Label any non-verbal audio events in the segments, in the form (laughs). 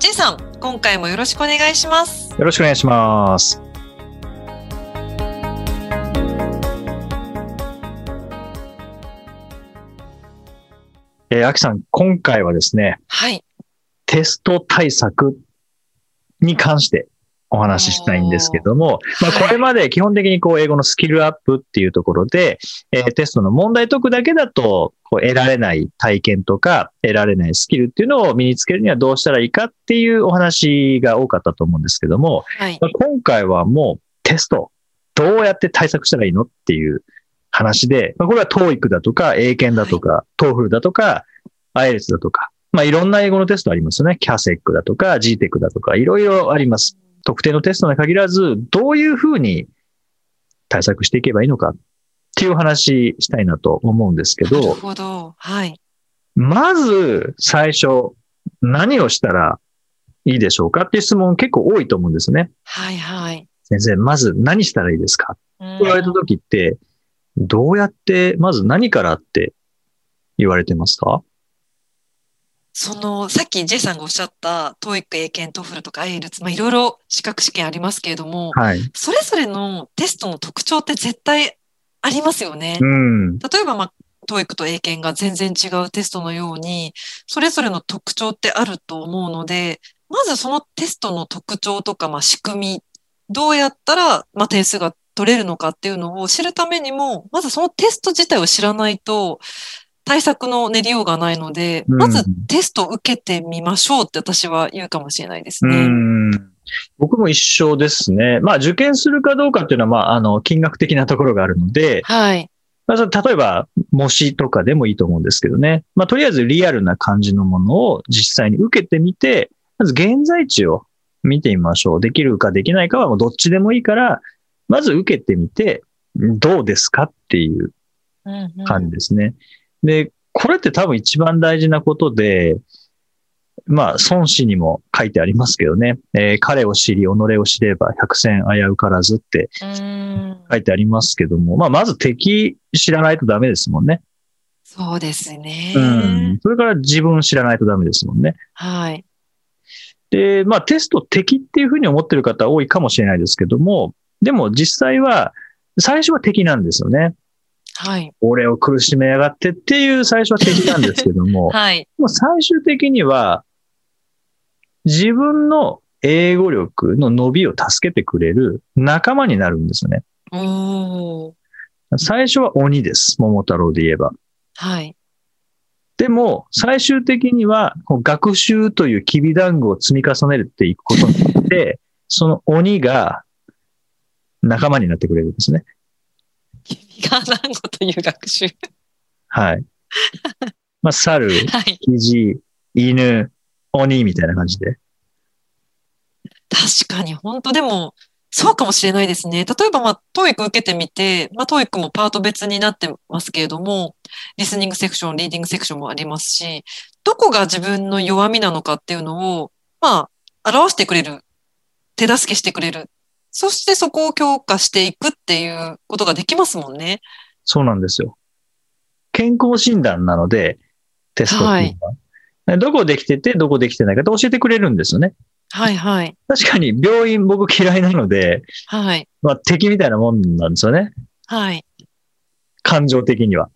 J さん、今回もよろしくお願いします。よろしくお願いしますえー、あきさん、今回はですね、はい。テスト対策に関してお話ししたいんですけども、まあ、はいこれまで基本的にこう英語のスキルアップっていうところで、えーテストの問題解くだけだとこう得られない体験とか得られないスキルっていうのを身につけるにはどうしたらいいかっていうお話が多かったと思うんですけども、はい。まあ今回はもうテスト、どうやって対策したらいいのっていう話で、まあこれは TOEIC だとか、英検だとか、TOEFL だとか、IELTS だとか、まあいろんな英語のテストありますよね。CASEC だとか、GTEC だとか、いろいろあります。特定のテストに限らず、どういうふうに対策していけばいいのかっていうお話したいなと思うんですけなるど、ほど。はい。まず最初、何をしたらいいでしょうかっていう質問結構多いと思うんですね。はい。はい。先生、まず何したらいいですか？うん言われた時って、どうやって、まず何からって言われてますか？その、さっき J さんがおっしゃった、TOEIC、英検、TOEFL とか IELTS、まあ、いろいろ資格試験ありますけれども、はい。それぞれのテストの特徴って絶対ありますよねう。ん。例えば、まあ、TOEIC と英検が全然違うテストのように、それぞれの特徴ってあると思うので、まずそのテストの特徴とか、まあ、仕組み、どうやったら、まあ、点数が取れるのかっていうのを知るためにも、まずそのテスト自体を知らないと、対策の練りようがないので、うんまずテストを受けてみましょうって私は言うかもしれないですうね。ん。僕も一緒ですね。まあ、受験するかどうかっていうのは、まあ、あの、金額的なところがあるので、はい。まあ、例えば、模試とかでもいいと思うんですけどね。まあ、とりあえずリアルな感じのものを実際に受けてみて、まず現在地を見てみましょう。できるかできないかはもうどっちでもいいから、まず受けてみて、どうですかっていううんうん感じですね。で、これって多分一番大事なことで、まあ、孫子にも書いてありますけどね、えー彼を知り、己を知れば百戦危うからずってうん書いてありますけども、まあ、まず敵知らないとダメですもんね。そうですね。うん。それから自分知らないとダメですもんね。はい。で、まあ、テスト敵っていうふうに思ってる方多いかもしれないですけども、でも実際は、最初は敵なんですよね。はい。俺を苦しめやがってっていう最初は敵なんですけども、(laughs) はい。もう最終的には、自分の英語力の伸びを助けてくれる仲間になるんですよね。最初は鬼です。桃太郎で言えば。はい。でも、最終的には、学習というきび団子を積み重ねていくことによって、(laughs) その鬼が仲間になってくれるんですね。君が何語という学習。はい。まあ、猿、(laughs) はい。羊、犬、鬼みたいな感じで。確かに、本当でも、そうかもしれないですね。例えば、まあ、トーイック受けてみて、まあ、トーイックもパート別になってますけれども、リスニングセクション、リーディングセクションもありますし、どこが自分の弱みなのかっていうのを、まあ、表してくれる。手助けしてくれる。そしてそこを強化していくっていうことができますもんね。そうなんですよ。健康診断なので、テストっていうのは。どこできてて、どこできてないかって教えてくれるんですよね。はい、はい。確かに病院僕嫌いなので、はい。まあ敵みたいなもんなんですよね。はい。感情的には。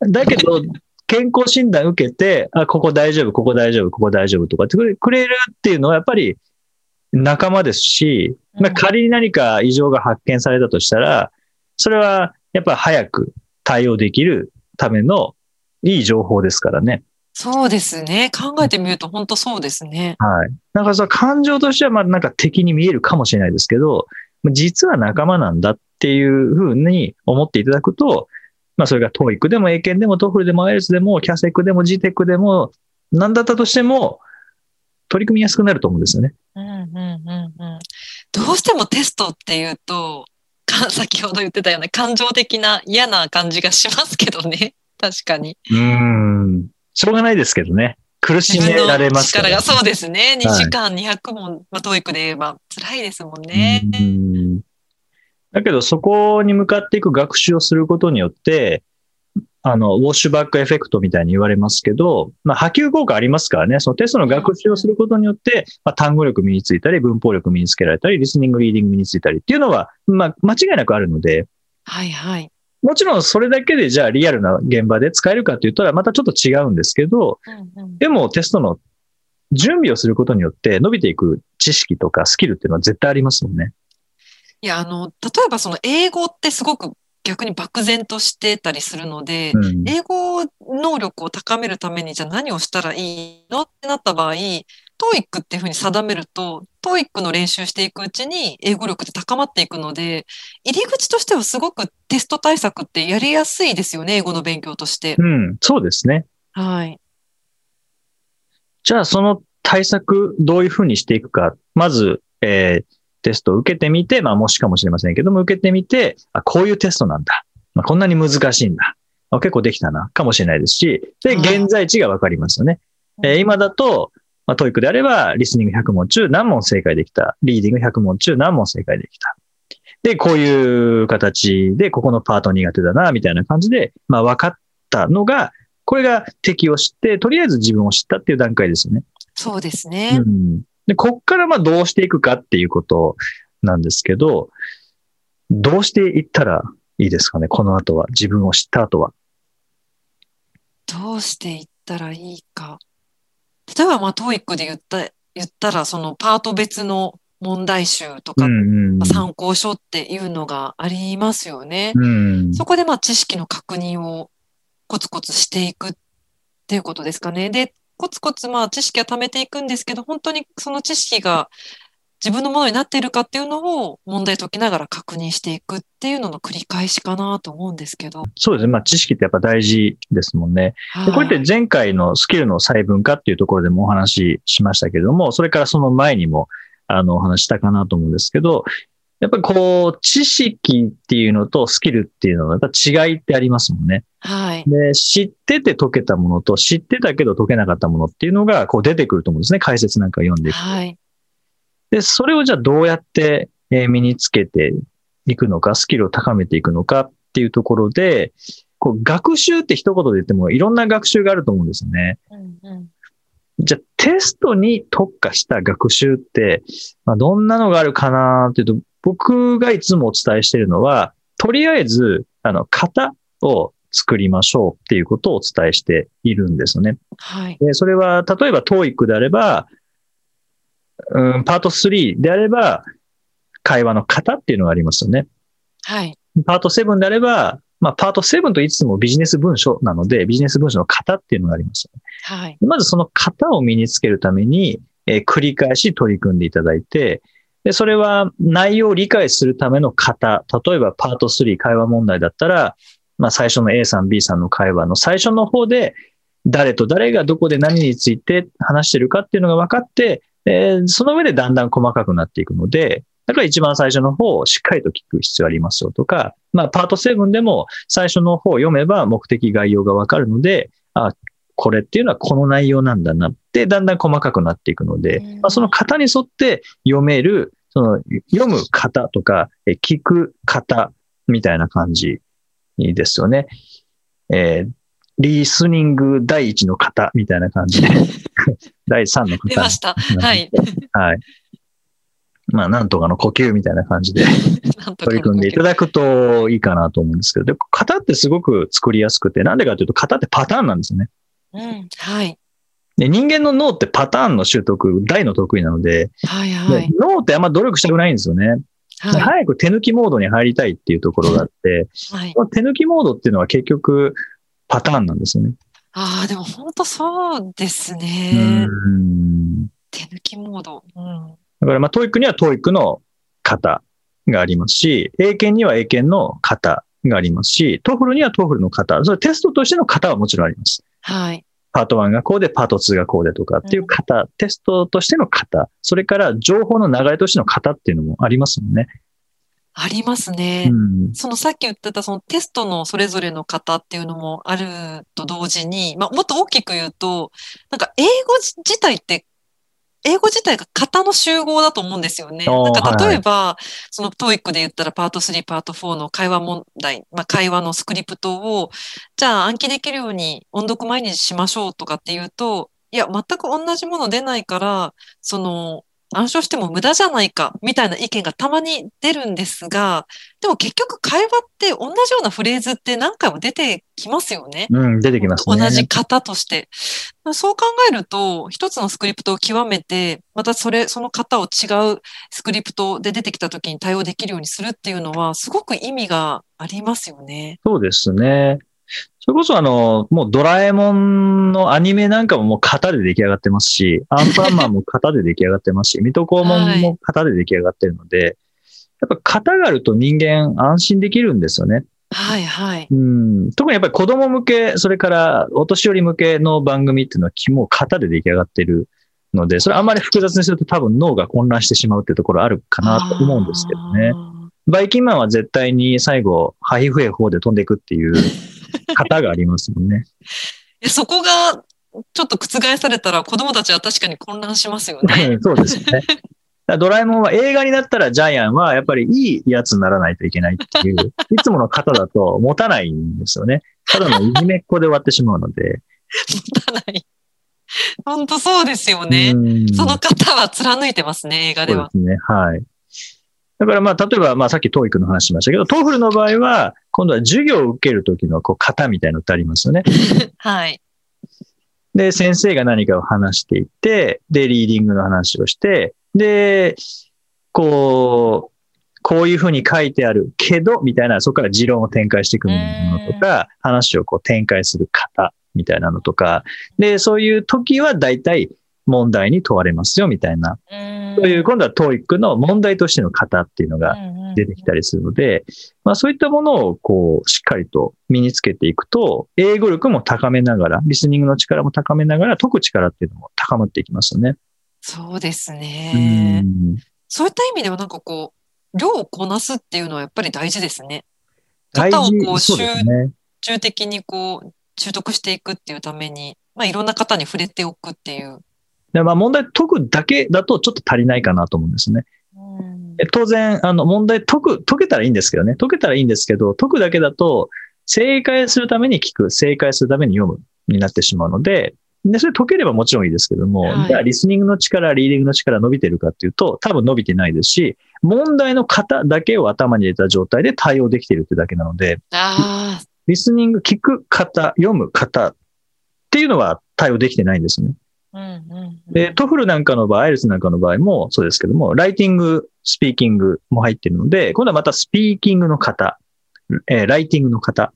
だけど、健康診断受けて、あ、ここ大丈夫、ここ大丈夫、ここ大丈夫とかってくれるっていうのはやっぱり仲間ですし、まあ、うん仮に何か異常が発見されたとしたら、それはやっぱ早く対応できるためのいい情報ですからね。そうですね。考えてみると本当そうですね。はい。なんかその感情としてはまあなんか敵に見えるかもしれないですけど、実は仲間なんだっていうふうに思っていただくと、まあそれが TOEIC でも英検でも TOEFL でも IELTS でも CASEC でも GTEC でも何だったとしても、取り組みやすくなると思うんですよね。うんうんうんうん。どうしてもテストっていうと、か (laughs) 先ほど言ってたような感情的な嫌な感じがしますけどね。確かに。うーん。しょうがないですけどね。苦しめられますから、力が、そうですね。2はい時間200問、まあ、 TOEIC で言えば辛いですもんね。うんだけど、そこに向かっていく学習をすることによって、あの、 washback effect みたいに言われますけど、まあ、波及効果ありますからね、そのテストの学習をすることによって、まあ、単語力身についたり、文法力身につけられたり、リスニング、リーディング身についたりっていうのは、まあ、間違いなくあるので、はいはい。もちろんそれだけでじゃあリアルな現場で使えるかって言ったらまたちょっと違うんですけど、うんうんでもテストの準備をすることによって伸びていく知識とかスキルっていうのは絶対ありますもんね。いや、あの、例えばその英語ってすごく逆に漠然としてたりするので、うん。英語能力を高めるためにじゃあ何をしたらいいのってなった場合、TOEIC っていうふうに定めると、TOEIC の練習していくうちに英語力って高まっていくので、入り口としてはすごくテスト対策ってやりやすいですよね、英語の勉強として。うん、そうですね。はい。じゃあその対策どういうふうにしていくか。まず、えーテストを受けてみて、まあもしかもしれませんけども、受けてみて、あ、こういうテストなんだ。まあ、こんなに難しいんだ。あ結構できたな、かもしれないですし、で、はい現在地がわかりますよね。えー今だと、まあ、 TOEIC であれば、リスニング100問中何問正解できた。リーディング100問中何問正解できた。で、こういう形で、ここのパート苦手だな、みたいな感じで、まあ分かったのが、これが敵を知って、とりあえず自分を知ったっていう段階ですよね。そうですね。うん。で、こっからまあどうしていくかっていうことなんですけど、どうしていったらいいですかね、この後は。自分を知った後は。どうしていったらいいか。例えば、まあ、TOEIC で言った、言ったら、そのパート別の問題集とか、まあ参考書っていうのがありますよね。うん。そこでまあ知識の確認をコツコツしていくっていうことですかね。で、コツコツまあ知識は貯めていくんですけど、本当にその知識が自分のものになっているかっていうのを問題解きながら確認していくっていうのの繰り返しかなと思うんですけど。そうですね。まあ知識ってやっぱ大事ですもんね。でこれって前回のスキルの細分化っていうところでもお話ししましたけれども、それからその前にもあのお話ししたかなと思うんですけど、やっぱりこう、知識っていうのとスキルっていうのはやっぱ違いってありますもんね。はい。で、知ってて解けたものと知ってたけど解けなかったものっていうのがこう出てくると思うんですね。解説なんか読んでいくと。はい。で、それをじゃあどうやってえー身につけていくのか、スキルを高めていくのかっていうところで、こう学習って一言で言ってもいろんな学習があると思うんですよね。うんうんじゃあテストに特化した学習って、まあ、どんなのがあるかなっていうと、僕がいつもお伝えしているのは、とりあえず、あの、型を作りましょうっていうことをお伝えしているんですよね。はい。で、それは、例えば TOEIC であれば、うん、パート3であれば、会話の型っていうのがありますよね。はい。パート7であれば、まあ、パート7と言いつつもビジネス文書なので、ビジネス文書の型っていうのがありますよね。はい。まずその型を身につけるために、えー繰り返し取り組んでいただいて、で、それは内容を理解するための型。例えばパート3会話問題だったら、まあ最初の A さん B さんの会話の最初の方で、誰と誰がどこで何について話してるかっていうのが分かって、えーその上でだんだん細かくなっていくので、だから一番最初の方をしっかりと聞く必要ありますよとか、まあパート7でも最初の方を読めば目的概要が分かるので、あ、これっていうのはこの内容なんだなって、だんだん細かくなっていくので、うんまあ、その型に沿って読める、その読む型とか、え聞く型みたいな感じですよね。えーリスニング第一の型みたいな感じで、(laughs) (laughs) 第三の型出ま。した。はい。はい。まあ、なんとかの呼吸みたいな感じで (laughs) 取り組んでいただくといいかなと思うんですけど、で型ってすごく作りやすくて、なんでかというと型ってパターンなんですよね。うん。はい。で人間の脳ってパターンの習得、大の得意なので、はい。はい。で脳ってあんま努力したくないんですよね。はい。早く手抜きモードに入りたいっていうところがあって、はい。手抜きモードっていうのは結局パターンなんですよね。ああ、でも本当そうですうね。ん手抜きモード。うん。だからまあ、 TOEIC には TOEIC の型がありますし、英検には英検の型がありますし、 TOEFL には TOEFL の型、それテストとしての型はもちろんあります。はい。パート1がこうで、パート2がこうでとかっていう型、テストとしての型、それから情報の流れとしての型っていうのもありますもんね。ありますね。うん。そのさっき言ってたそのテストのそれぞれの型っていうのもあると同時に、まあ、もっと大きく言うと、なんか英語自体って、英語自体が型の集合だと思うんですよね。なんかはい例えば、その TOEIC で言ったらパート3、パート4の会話問題、まあ、会話のスクリプトを、じゃあ暗記できるように音読毎日しましょうとかっていうと、いや、全く同じもの出ないから、その、暗唱しても無駄じゃないか、みたいな意見がたまに出るんですが、でも結局会話って同じようなフレーズって何回も出てきますよね。うん、出てきますね。同じ型として。そう考えると、一つのスクリプトを極めて、またそれ、その型を違うスクリプトで出てきた時に対応できるようにするっていうのは、すごく意味がありますよね。そうですね。それこそあの、もうドラえもんのアニメなんかももう型で出来上がってますし、(laughs) アンパンマンも型で出来上がってますし、水戸黄門も型で出来上がってるので、やっぱ型があると人間安心できるんですよね。はいはい。うん、特にやっぱり子供向け、それからお年寄り向けの番組っていうのはもう型で出来上がってるので、それあんまり複雑にすると多分脳が混乱してしまうっていうところあるかなと思うんですけどね。バイキンマンは絶対に最後、ハイフエ法で飛んでいくっていう型がありますもんね。えそこがちょっと覆されたら子供たちは確かに混乱しますよね。(laughs) そうですよね。ドラえもんは映画になったらジャイアンはやっぱりいいやつにならないといけないっていう、(laughs) いつもの型だと持たないんですよね。ただのいじめっ子で終わってしまうので。持たない。本当そうですよね。うんその方は貫いてますね、映画では。そうですね。はい。だからまあ、例えばまあさっき TOEIC の話しましたけど、TOEFL の場合は、今度は授業を受けるときのこう型みたいなのってありますよね。はい。で、先生が何かを話していって、で、リーディングの話をして、で、こう、こういうふうに書いてあるけど、みたいな、そこから持論を展開していくものとか、話をこう展開する方、みたいなのとか、で、そういう時は大体問題に問われますよ、みたいな。という、今度は TOEIC の問題としての型っていうのが出てきたりするので、まあそういったものをこう、しっかりと身につけていくと、英語力も高めながら、リスニングの力も高めながら、解く力っていうのも高まっていきますよね。そうですうね。んそういった意味ではなんかこう、量をこなすっていうのはやっぱり大事ですね。大型をこう。集中的にこう、習得していくっていうために、まあいろんな方に触れておくっていう。でまあ問題解くだけだとちょっと足りないかなと思うんですね。当然、あの、問題解く、解けたらいいんですけどね。解けたらいいんですけど、解くだけだと、正解するために聞く、正解するために読むになってしまうので、で、それ解ければもちろんいいですけども、はいじゃあリスニングの力、リーディングの力伸びてるかっていうと、多分伸びてないですし、問題の型だけを頭に入れた状態で対応できているってだけなので、ああ、リスニング、聞く型、読む型っていうのは対応できてないんですね。うんうんうん。で、 TOEFLなんかの場合、 IELTSなんかの場合もそうですけども、ライティング、スピーキングも入ってるので、今度はまたスピーキングの型、えーライティングの型っ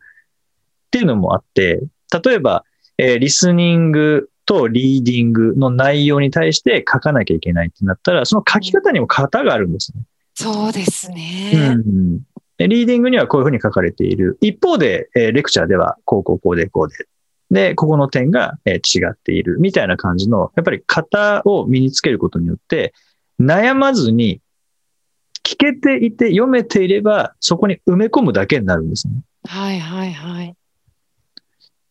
ていうのもあって、例えば、えーリスニングとリーディングの内容に対して書かなきゃいけないってなったら、その書き方にも型があるんですね。そうですね。うんでリーディングにはこういうふうに書かれている。一方で、えーレクチャーではこうこうこうでこうで。で、ここの点が、えー違っている。みたいな感じの、やっぱり型を身につけることによって、悩まずに、聞けていて読めていれば、そこに埋め込むだけになるんですね。はいはいはい。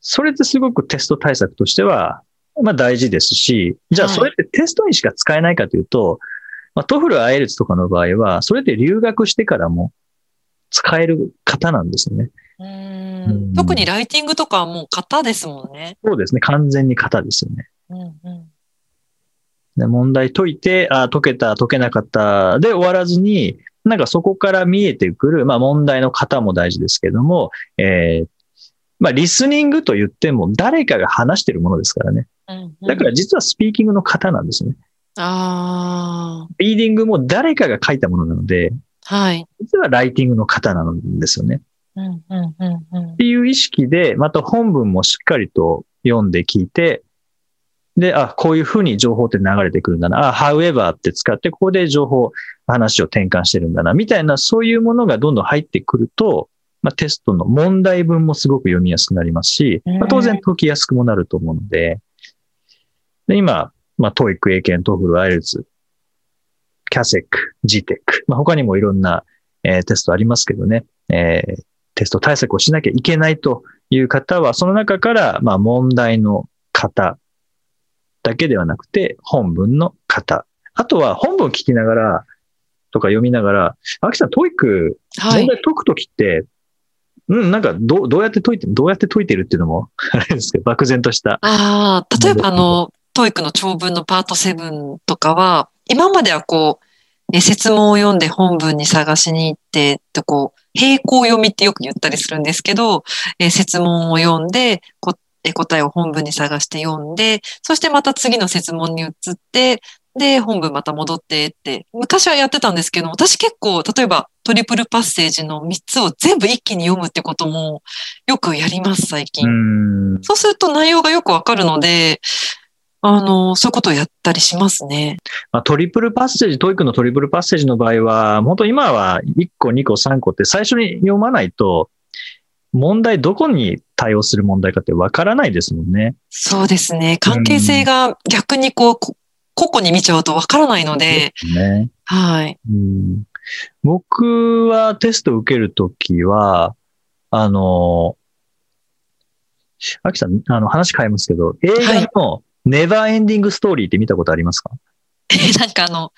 それってすごくテスト対策としては、まあ大事ですし、じゃあはいそれってテストにしか使えないかというと、まあ、 TOEFL、IELTS とかの場合は、それって留学してからも使える型なんですね。ううんん特にライティングとかはもう型ですもんね。そうですね。完全に型ですよね。うんうんで問題解いて、あ解けた、解けなかったで終わらずに、なんかそこから見えてくる、まあ問題の型も大事ですけども、えーまあリスニングと言っても誰かが話してるものですからね。うんうんだから実はスピーキングの型なんですね。あリーディングも誰かが書いたものなので、あ、はい。実はライティングの型なんですよね。うんうんうんうん。っていう意識で、また本文もしっかりと読んで聞いて、で、あ、こういうふうに情報って流れてくるんだな。あ、however って使って、ここで情報、話を転換してるんだな。みたいな、そういうものがどんどん入ってくると、まあ、テストの問題文もすごく読みやすくなりますし、まあ、当然解きやすくもなると思うので、で今、まあ、 TOEIC、英検、 TOEFL、IELTS、CASEC、GTEC、まあ、他にもいろんな、えー、テストありますけどね、えー、テスト対策をしなきゃいけないという方は、その中から、まあ、問題の型だけではなくて、本文の型。あとは本文を聞きながら、とか読みながら、アキさん、 TOEIC、問題解くときって、うん、なんか、どう、どうやって解いて、どうやって解いてるっていうのも、あれですけど、漠然とした。ああ、例えばあの、 TOEICの長文のパート7とかは、今まではこう、え説問を読んで本文に探しに行って、とこう、並行読みってよく言ったりするんですけど、え説問を読んで、こえ答えを本文に探して読んで、そしてまた次の説問に移って、で、本文また戻ってって、昔はやってたんですけど、私結構、例えばトリプルパッセージの3つを全部一気に読むってこともよくやります、最近。うそうすると内容がよくわかるので、あの、そういうことをやったりしますね。まあ、トリプルパッセージ、 TOEICのトリプルパッセージの場合は、本当今は1個、2個、3個って最初に読まないと、問題どこに対応する問題かってわからないですもんね。そうですね。関係性が逆にこう、個々に見ちゃうとわからないので。ね。はい。うん僕はテストを受けるときは、あの、アキさん、あの話変えますけど、映画のネバーエンディングストーリーって見たことありますか、え、なんかあの、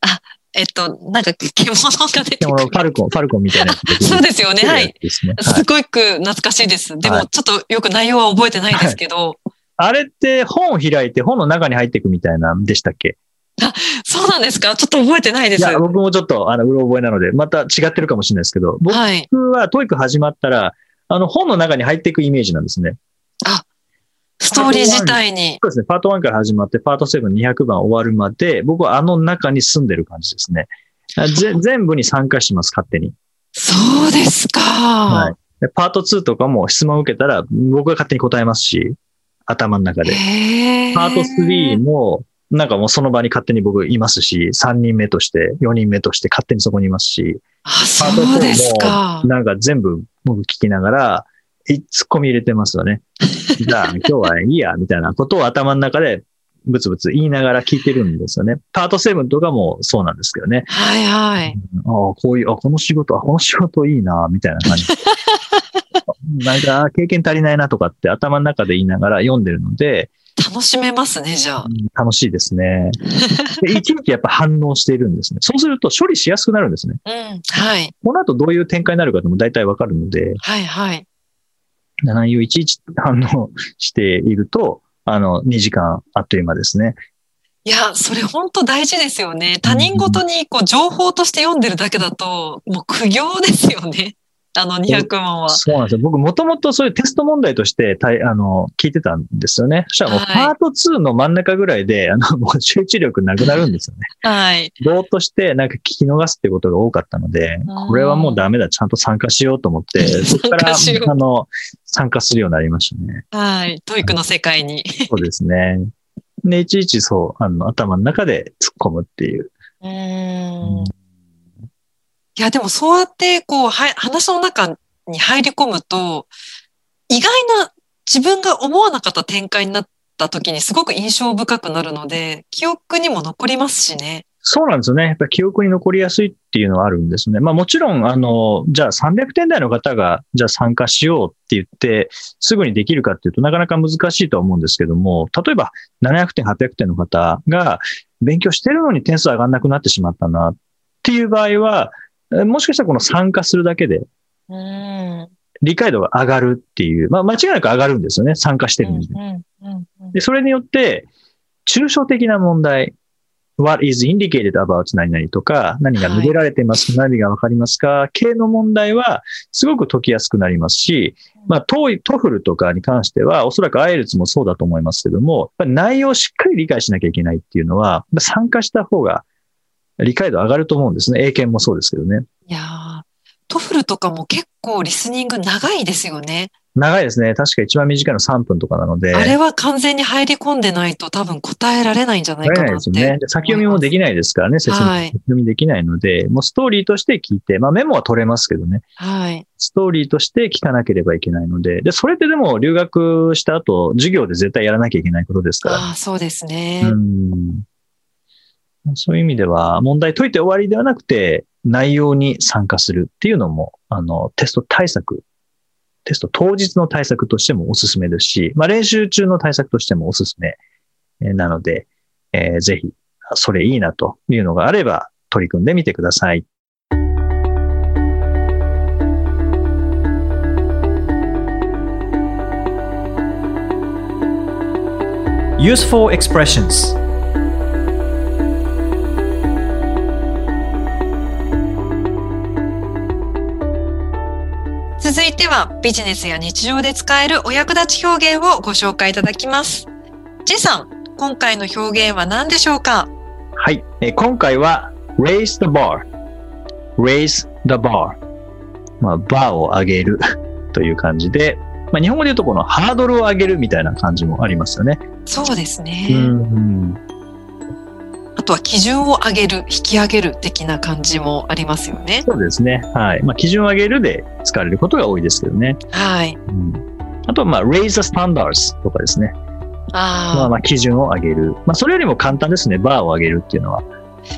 あ、えっと、なんか獣が出てくる。ファルコン、ファルコンみたいな (laughs) そうですよね。はい。すごく懐かしいです。でも、ちょっとよく内容は覚えてないですけど。あれって本を開いて本の中に入っていくみたいなんでしたっけ？あ、そうなんですか？ちょっと覚えてないです。いや、僕もちょっと、あの、うろ覚えなので、また違ってるかもしれないですけど、僕は TOEIC始まったら、あの、本の中に入っていくイメージなんですね。あ、ストーリー自体に。そうですね。パート1から始まって、パート7、200番終わるまで、僕はあの中に住んでる感じですね。ぜ全部に参加します、勝手に。そうですか。はい。パート2とかも質問を受けたら、僕が勝手に答えますし、頭の中で。パート3も、なんかもうその場に勝手に僕いますし、3人目として、4人目として勝手にそこにいますし、あ、そうですか。なんか全部僕聞きながら、ツッコミ入れてますよね。(laughs) じゃあ今日はいいや、みたいなことを頭の中でブツブツ言いながら聞いてるんですよね。パート7とかもそうなんですけどね。はいはい。ああ、こういう、あ、この仕事、あ、この仕事いいな、みたいな感じ。(laughs) なんか、経験足りないなとかって頭の中で言いながら読んでるので、楽しめますね、じゃあ。楽しいですね。でいちいちやっぱ反応しているんですね。そうすると処理しやすくなるんですね。うん、はい。この後どういう展開になるかでも大体わかるので、はいはい。内容いちいち反応していると、あの、2時間あっという間ですね。いや、それ本当大事ですよね。他人ごとにこう情報として読んでるだけだと、もう苦行ですよね。あの200万は。そうなんですよ。僕もともとそういうテスト問題としてたいあの聞いてたんですよね。そしたらもうパート2の真ん中ぐらいで、はい、あの (laughs) もう集中力なくなるんですよね。はい。ぼーっとしてなんか聞き逃すってことが多かったので、これはもうダメだ、ちゃんと参加しようと思って、(laughs) そこからあの参加するようになりましたね。はい。 TOEICの世界に。そうですね。で、いちいちそう、あの頭の中で突っ込むっていう。うんいや、でもそうやって、こう、はい、話の中に入り込むと、意外な自分が思わなかった展開になった時にすごく印象深くなるので、記憶にも残りますしね。そうなんですよね。やっぱ記憶に残りやすいっていうのはあるんですね。まあもちろん、あの、じゃあ300点台の方が、じゃあ参加しようって言って、すぐにできるかっていうとなかなか難しいと思うんですけども、例えば700点、800点の方が勉強してるのに点数上がんなくなってしまったなっていう場合は、もしかしたらこの参加するだけで、理解度が上がるっていう、まあ間違いなく上がるんですよね。参加してるんで。で、それによって、抽象的な問題、what is indicated about 何々とか、何が述べられていますか、はい、何がわかりますか、系の問題はすごく解きやすくなりますし、まあ、トイ、 TOEFLとかに関しては、おそらく IELTS もそうだと思いますけども、内容をしっかり理解しなきゃいけないっていうのは、参加した方が理解度上がると思うんですね。英検もそうですけどね。いや TOEFLとかも結構リスニング長いですよね。長いですね。確か一番短いの3分とかなので。あれは完全に入り込んでないと多分答えられないんじゃないかなって。ですね。先読みもできないですからね、説明、先読みできないので、もうストーリーとして聞いて、まあメモは取れますけどね。はい。ストーリーとして聞かなければいけないので、で、それってでも留学した後、授業で絶対やらなきゃいけないことですから。ああ、そうですね。うんそういう意味では、問題解いて終わりではなくて、内容に参加するっていうのも、あの、テスト対策、テスト当日の対策としてもおすすめですし、まあ、練習中の対策としてもおすすめなので、えー、ぜひ、それいいなというのがあれば、取り組んでみてください。Useful expressions いてはビジネスや日常で使えるお役立ち表現をご紹介いただきます。J さん、今回の表現は何でしょうか？はい、え今回は raise the bar raise the bar まあ、バーを上げる (laughs) という感じで、まあ、日本語で言うとこのハードルを上げるみたいな感じもありますよね。そうですね。うんあとは基準を上げる、引き上げる的な感じもありますよね。そうですね。はい。まあ、基準を上げるで使われることが多いですけどね。はい。うん、あとは、まあ、raise the standards とかですね。あまあ、まあ、基準を上げる。まあ、それよりも簡単ですね。バーを上げるっていうのは。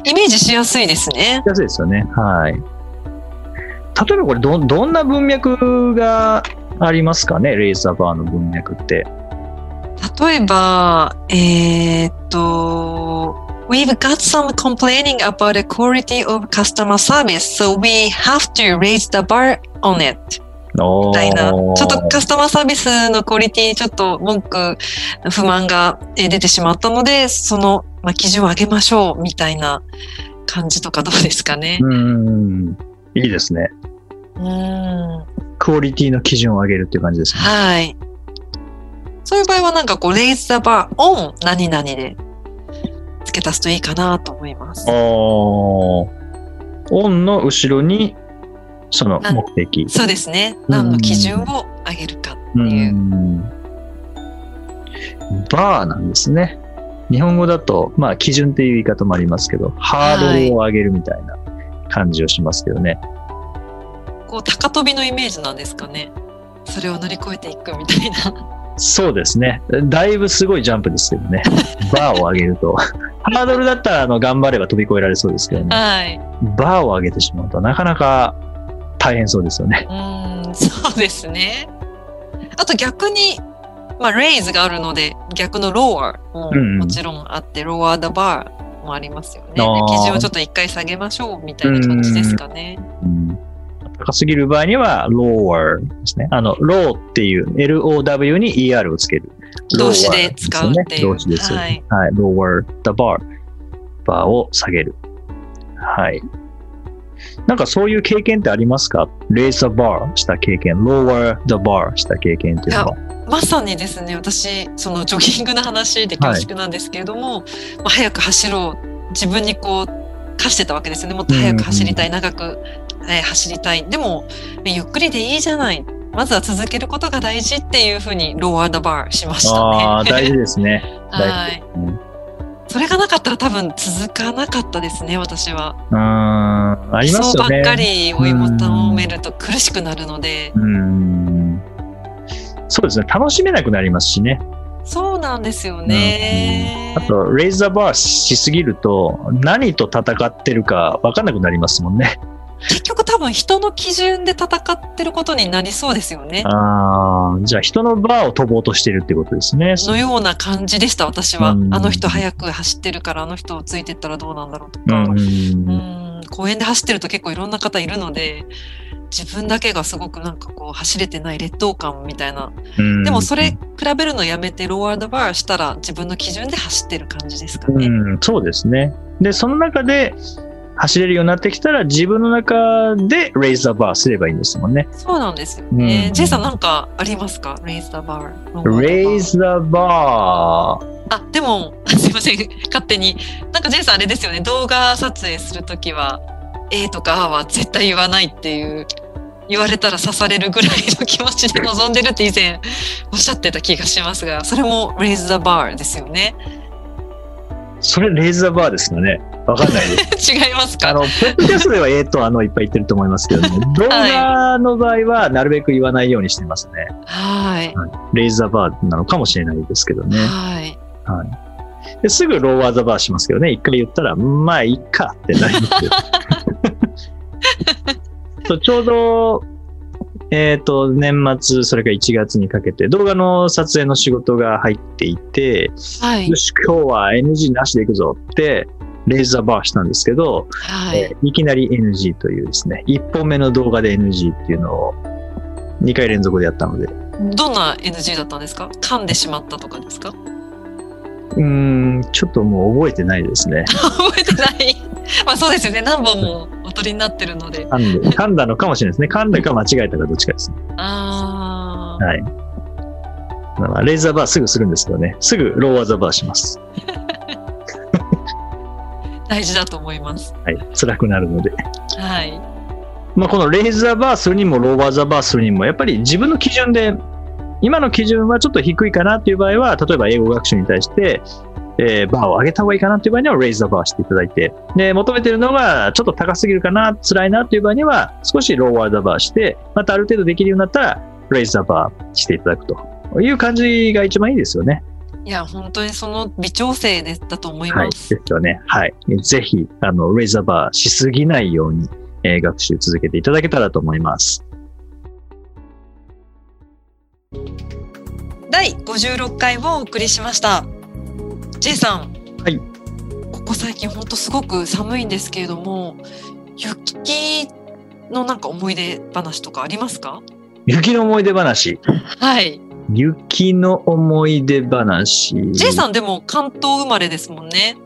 イメージしやすいですね。しやすいですよね。はい。例えばこれど、どんな文脈がありますかね？レイザーバーの文脈って。例えば、えー、っと、We've got some complaining about the quality of customer service, so we have to raise the bar on it. みたいな。ちょっとカスタマーサービスのクオリティにちょっと文句、不満が出てしまったので、その、まあ、基準を上げましょうみたいな感じとかどうですかね。うん。いいですね。うん。クオリティの基準を上げるっていう感じですね。はい。そういう場合はなんかこう、レイズ the bar on 何々で付け足すといいかなと思います。ああ。オンの後ろに、その目的。そうですね。何の基準を上げるかっていう。うバーなんですね。日本語だと、まあ、基準っていう言い方もありますけど、ハードルを上げるみたいな感じをしますけどね。はい、こう、高飛びのイメージなんですかね。それを乗り越えていくみたいな。そうですね。だいぶすごいジャンプですけどね。(laughs) バーを上げると。ハードルだったらあの頑張れば飛び越えられそうですけどね。はい。バーを上げてしまうとなかなか大変そうですよね。うん、そうですね。あと逆に、まあ、レイズがあるので、逆のローアももちろんあって、うん、ローアーダバーもありますよね。基準をちょっと一回下げましょうみたいな感じですかね。うん高すぎる場合には lower ですね。あの、low っていう LOW に ER をつける。動詞で使うっていう。動詞です。はい。はい、lower the bar。バーを下げる。はい。なんかそういう経験ってありますか ?raise the bar した経験、lower the bar した経験っていうのは。まさにですね、私、そのジョギングの話で恐縮なんですけれども、はい、まあ、早く走ろう。自分にこう、課してたわけですよね。もっと早く走りたい、長くえー、走りたい。でも、ゆっくりでいいじゃない。まずは続けることが大事っていうふうにローアードバーしましたね。ああ、大事ですね。(laughs) はい。それがなかったら多分続かなかったですね、私は。うん、ありますよね。ばっかり追い求めると苦しくなるので。うん。そうですね、楽しめなくなりますしね。そうなんですよね。うん、あと、レイザーバーしすぎると、何と戦ってるか分かんなくなりますもんね。結局多分人の基準で戦ってることになりそうですよね。ああ、じゃあ人のバーを飛ぼうとしてるってことですね。のような感じでした、私は。あの人早く走ってるから、あの人をついてったらどうなんだろうとか。うん、公園で走ってると結構いろんな方いるので、自分だけがすごくなんかこう走れてない劣等感みたいな。でもそれ比べるのやめてローワードバーしたら自分の基準で走ってる感じですかね。うん、そうですね。で、その中で走れるようになってきたら自分の中でレイザーバーすればいいんですもんね。そうなんですよね。うん、ジェイさんなんかありますか？レイザーバー。レイザーバー。あ、でも、(laughs) すいません。勝手に。なんかジェイさんあれですよね。動画撮影するときは、A とか A は絶対言わないっていう。言われたら刺されるぐらいの気持ちで臨んでるって以前おっしゃってた気がしますが、それも raise the bar ですよね。それ、レイザーバーですかね？わかんないです。(laughs) 違いますか？あの、ポッドキャストではええと、あの、いっぱい言ってると思いますけどね。(laughs) 動画の場合は、なるべく言わないようにしてますね。はい。レイザーバーなのかもしれないですけどね。はい。はい。ですぐローワーザバーしますけどね。一回言ったら、まあ、いいかってなりますよ。(laughs) そうちょうど、えっ、と、年末、それから1月にかけて、動画の撮影の仕事が入っていて、はいよ。し、今日は NG なしでいくぞって、レーザーバーしたんですけど、はいえ。ーいきなり NG というですね、1本目の動画で NG っていうのを2回連続でやったので、どんな NG だったんですか？噛んでしまったとかですか？うーん、ちょっともう覚えてないですね。(laughs) 覚えてない。まあそうですよね。何本もお取りになってるので。噛んで、噛んだのかもしれないですね。噛んだか間違えたかどっちかですね。ああ。はい。まあ、レーザーバーすぐするんですけどね。すぐローワーザーバーします。(laughs) 大事だと思います。はい。辛くなるので。はい。まあ、このレーザーバーするにもローワーザーバーするにも、やっぱり自分の基準で、今の基準はちょっと低いかなっていう場合は、例えば英語学習に対して、えーバーを上げた方がいいかなっていう場合には、レイザーバーしていただいて、で、求めてるのがちょっと高すぎるかな、辛いなっていう場合には、少しローワーザーバーして、またある程度できるようになったら、レイザーバーしていただくという感じが一番いいですよね。いや、本当にその微調整でだと思いはい。ます。ですよね。はい。ぜひ、あの、レイザーバーしすぎないように、えー学習続けていただけたらと思います。第56回をお送りしました。J さん。はい。ここ最近本当すごく寒いんですけれども、雪のなんか思い出話とかありますか？雪の思い出話。はい。雪の思い出話。J さんでも関東生まれですもんね。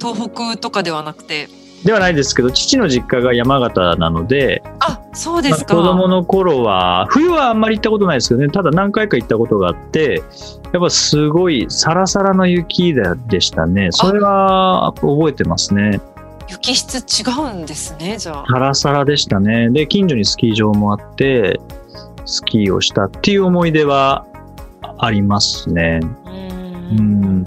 東北とかではなくて。ではないですけど、父の実家が山形なので、あ、そうでまあすか。子供の頃は、冬はあんまり行ったことないですけどね、ただ何回か行ったことがあって、やっぱすごいサラサラの雪ででしたね。それは覚えてますね。雪質違うんですね、じゃあ。サラサラでしたね。で、近所にスキー場もあって、スキーをしたっていう思い出はありますね。ううーん。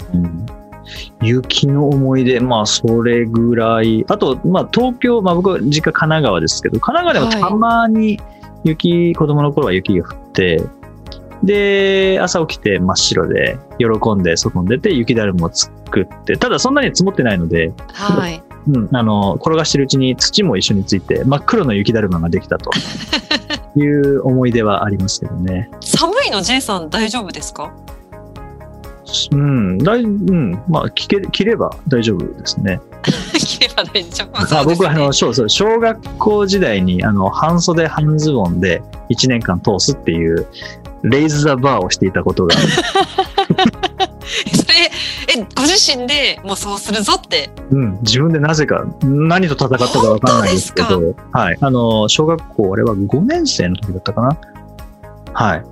ん。雪の思い出、まあ、それぐらい。あと、まあ、東京、まあ、僕は実家神奈川ですけど、神奈川でもたまに雪、子供の頃は雪が降って、で、朝起きて真っ白で、喜んで外に出て雪だるまを作って、ただそんなに積もってないので、はい。うん、あの、転がしてるうちに土も一緒について、真っ黒の雪だるまができたと (laughs) いう思い出はありますけどね。寒いの J さん大丈夫ですか？うん、大うん、まあ、着け着れば大丈夫ですね。着れば大丈夫。ね (laughs) 僕はあの、そうそう、小学校時代に、あの、半袖半ズボンで1年間通すっていう、レイズ・ザ・バーをしていたことが、(laughs) それ、え、ご自身でもうそうするぞって。うん、自分でなぜか、何と戦ったかわかんないですけ本ど、はい。あの、小学校、あれは5年生の時だったかな？はい。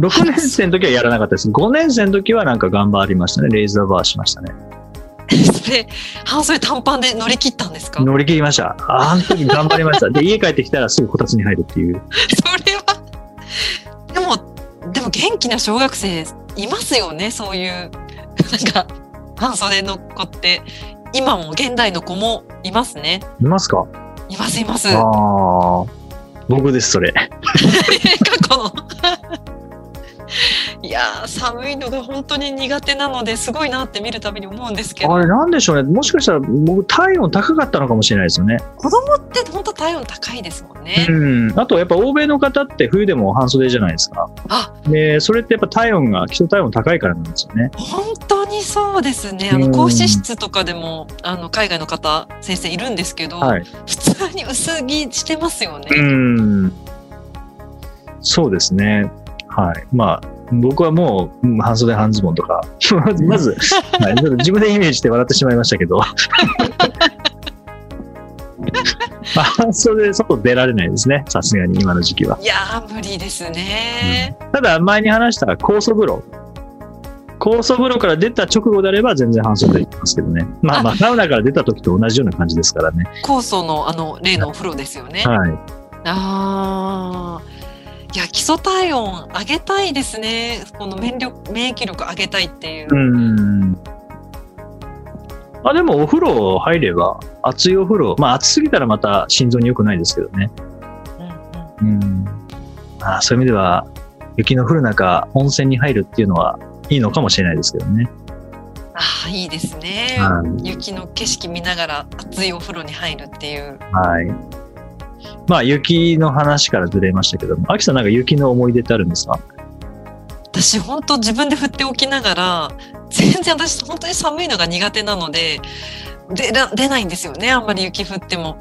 6年生の時はやらなかったです。5年生の時はなんか頑張りましたね。レイズ・ザ・バーしましたね。(laughs) それ、半袖短パンで乗り切ったんですか？乗り切りました。あの時頑張りました。(laughs) で、家帰ってきたらすぐこたつに入るっていう。それは、でも、でも元気な小学生いますよね、そういう、なんか、半袖の子って、今も現代の子もいますね。いますか？います、います。ああ。僕です、それ。(laughs) 過去の。いやー、寒いのが本当に苦手なのですごいなって見るたびに思うんですけどあ、れなんでしょうね。もしかしたら僕体温高かったのかもしれないですよね。子供って本当体温高いですもんね。うん。あとやっぱ欧米の方って冬でも半袖じゃないですか。あ、で、それってやっぱ体温が、基礎体温高いからなんですよね。本当にそうですね。あの、うん講師室とかでも、あの、海外の方、先生いるんですけど、はい。普通に薄着してますよね。うん。そうですね。はい。まあ、僕はもう、うん半袖半ズボンとか、(laughs) まず、はい、自分でイメージして笑ってしまいましたけど。(laughs) まあ半袖で外出られないですね。さすがに今の時期は。いやー、無理ですね。ただ、前に話した酵素風呂。酵素風呂から出た直後であれば全然半袖で行きますけどね。まあまあ、サウナから出た時と同じような感じですからね。酵素の、あの、例のお風呂ですよね。はい。ああ。いや、基礎体温上げたいですね。この免力免疫力上げたいっていう。うん。あ、でもお風呂入れば、熱いお風呂、まあ暑すぎたらまた心臓に良くないですけどね。うんうんうん。まあそういう意味では、雪の降る中、温泉に入るっていうのはいいのかもしれないですけどね。ああ、いいですね。はい。雪の景色見ながら熱いお風呂に入るっていう。はい。まあ雪の話からずれましたけども、アキさんなんか雪の思い出ってあるんですか？私本当自分で振っておきながら全然私本当に寒いのが苦手なので出ら出ないんですよねあんまり雪降っても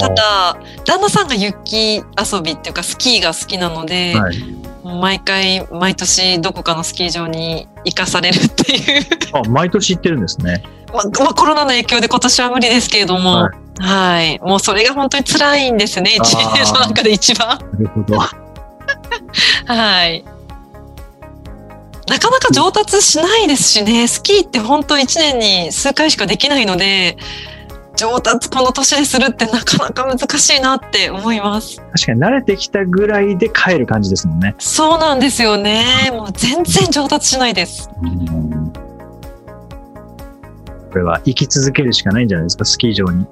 あただ旦那さんが雪遊びっていうかスキーが好きなので、はい。毎回毎年どこかのスキー場に行かされるっていうあ、毎年行ってるんですね。コロナの影響で今年は無理ですけれどもははいもうそれが本当に辛いんですね一年の中で一番なるほど。はい。なかなか上達しないですしね、スキーって本当1年に数回しかできないので、上達この年でするってなかなか難しいなって思います。確かに慣れてきたぐらいで帰る感じですもんね。そうなんですよね。もう全然上達しないです。これは生き続けるしかないんじゃないですか、スキー場に。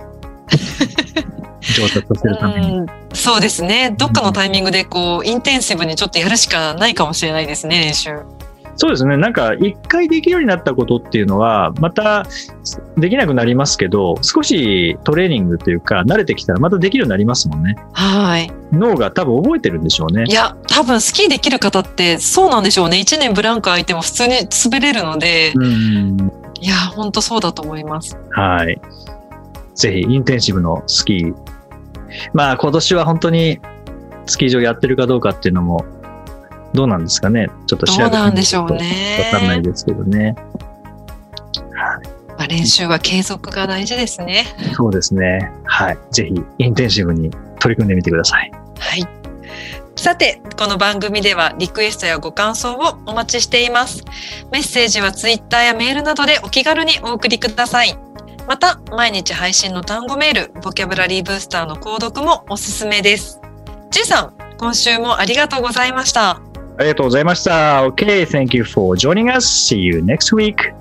(laughs) 上達させるために。うんそうですね。どっかのタイミングでこう、インテンシブにちょっとやるしかないかもしれないですね、練習。そうですね。なんか、一回できるようになったことっていうのは、またできなくなりますけど、少しトレーニングというか、慣れてきたらまたできるようになりますもんね。はい。脳が多分覚えてるんでしょうねい。や、多分スキーできる方ってそうなんでしょうね。1年ブランク空いても普通に滑れるので、うん。いや、本当そうだと思います。はい。ぜひ、インテンシブのスキー。まあ、今年は本当にスキー場やってるかどうかっていうのも、どうなんですかね。ちょっと調べてみどうなんでしょうわね。かんないですけどね。まあ、練習は継続が大事ですね。そうですね。はい。ぜひ、インテンシブに取り組んでみてください。はい。さて、この番組ではリクエストやご感想をお待ちしています。メッセージはツイッターやメールなどでお気軽にお送りください。また、毎日配信の単語メール、ボキャブラリーブースターの購読もおすすめです。J さん、今週もありがとうございました。ありがとうございました。OK, thank you for joining us. See you next week.